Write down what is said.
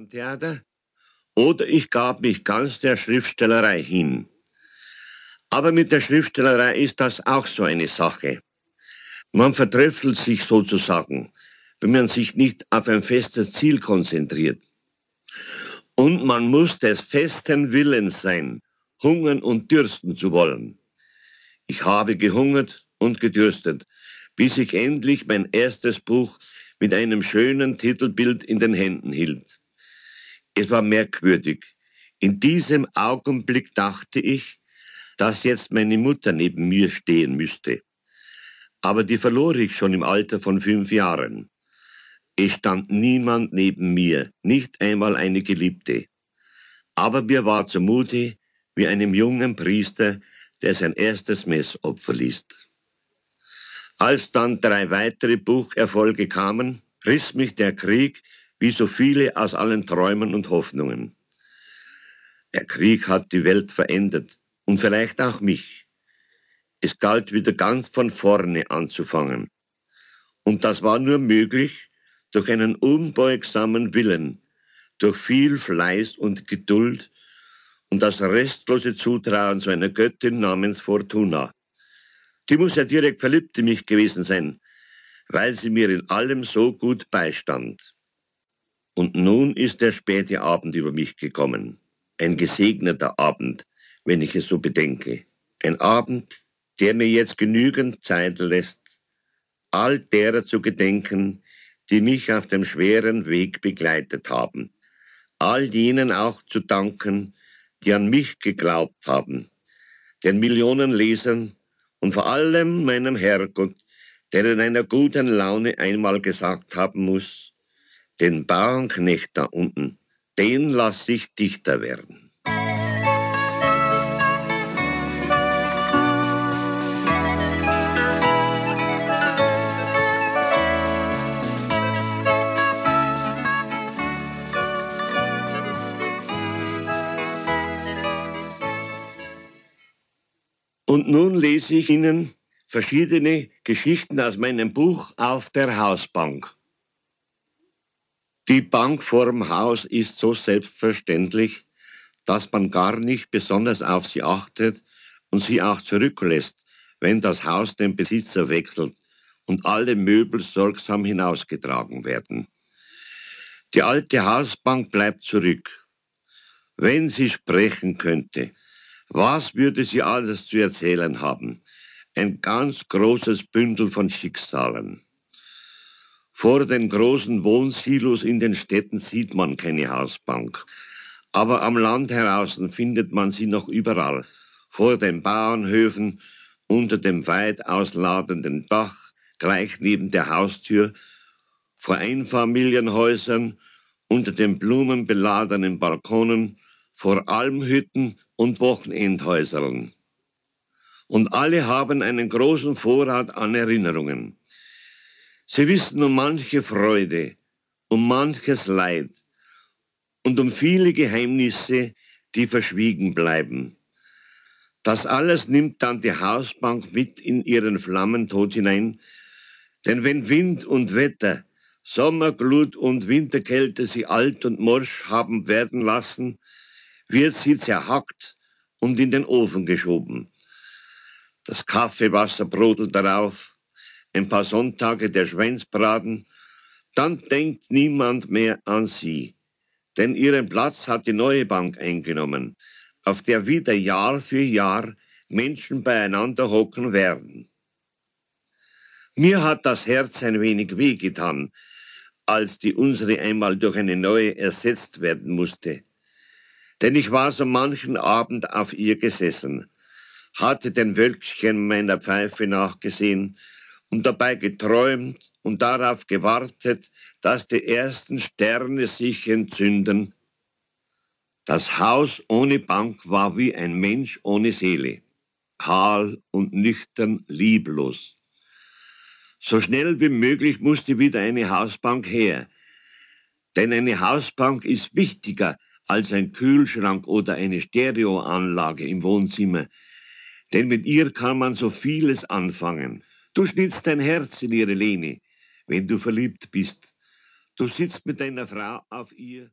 Landtheater oder ich gab mich ganz der Schriftstellerei hin. Aber mit der Schriftstellerei ist das auch so eine Sache. Man vertröpfelt sich sozusagen, wenn man sich nicht auf ein festes Ziel konzentriert. Und man muss des festen Willens sein, hungern und dürsten zu wollen. Ich habe gehungert und gedürstet, bis ich endlich mein erstes Buch mit einem schönen Titelbild in den Händen hielt. Es war merkwürdig. In diesem Augenblick dachte ich, dass jetzt meine Mutter neben mir stehen müsste. Aber die verlor ich schon im Alter von fünf Jahren. Es stand niemand neben mir, nicht einmal eine Geliebte. Aber mir war zumute wie einem jungen Priester, der sein erstes Messopfer liest. Als dann drei weitere Bucherfolge kamen, riss mich der Krieg wie so viele aus allen Träumen und Hoffnungen. Der Krieg hat die Welt verändert und vielleicht auch mich. Es galt wieder ganz von vorne anzufangen. Und das war nur möglich durch einen unbeugsamen Willen, durch viel Fleiß und Geduld und das restlose Zutrauen zu einer Göttin namens Fortuna. Die muss ja direkt verliebt in mich gewesen sein, weil sie mir in allem so gut beistand. Und nun ist der späte Abend über mich gekommen. Ein gesegneter Abend, wenn ich es so bedenke. Ein Abend, der mir jetzt genügend Zeit lässt, all derer zu gedenken, die mich auf dem schweren Weg begleitet haben. All jenen auch zu danken, die an mich geglaubt haben. Den Millionen Lesern, und vor allem meinem Herrgott, der in einer guten Laune einmal gesagt haben muss, den Bauernknecht da unten, den lass ich Dichter werden. Und nun lese ich Ihnen verschiedene Geschichten aus meinem Buch auf der Hausbank. Die Bank vorm Haus ist so selbstverständlich, dass man gar nicht besonders auf sie achtet und sie auch zurücklässt, wenn das Haus den Besitzer wechselt und alle Möbel sorgsam hinausgetragen werden. Die alte Hausbank bleibt zurück. Wenn sie sprechen könnte, was würde sie alles zu erzählen haben? Ein ganz großes Bündel von Schicksalen. Vor den großen Wohnsilos in den Städten sieht man keine Hausbank. Aber am Land heraußen findet man sie noch überall. Vor den Bauernhöfen, unter dem weit ausladenden Dach, gleich neben der Haustür, vor Einfamilienhäusern, unter den blumenbeladenen Balkonen, vor Almhütten und Wochenendhäusern. Und alle haben einen großen Vorrat an Erinnerungen. Sie wissen um manche Freude, um manches Leid und um viele Geheimnisse, die verschwiegen bleiben. Das alles nimmt dann die Hausbank mit in ihren Flammentod hinein, denn wenn Wind und Wetter, Sommerglut und Winterkälte sie alt und morsch haben werden lassen, wird sie zerhackt und in den Ofen geschoben. Das Kaffeewasser brodelt darauf, ein paar Sonntage der Schweinsbraten, dann denkt niemand mehr an sie, denn ihren Platz hat die neue Bank eingenommen, auf der wieder Jahr für Jahr Menschen beieinander hocken werden. Mir hat das Herz ein wenig wehgetan, als die unsere einmal durch eine neue ersetzt werden musste denn ich war so manchen Abend auf ihr gesessen, hatte den Wölkchen meiner Pfeife nachgesehen und dabei geträumt und darauf gewartet, dass die ersten Sterne sich entzünden. Das Haus ohne Bank war wie ein Mensch ohne Seele, kahl und nüchtern, lieblos. So schnell wie möglich musste wieder eine Hausbank her, denn eine Hausbank ist wichtiger als ein Kühlschrank oder eine Stereoanlage im Wohnzimmer, denn mit ihr kann man so vieles anfangen. Du schnitzt dein Herz in ihre Lehne, wenn du verliebt bist. Du sitzt mit deiner Frau auf ihr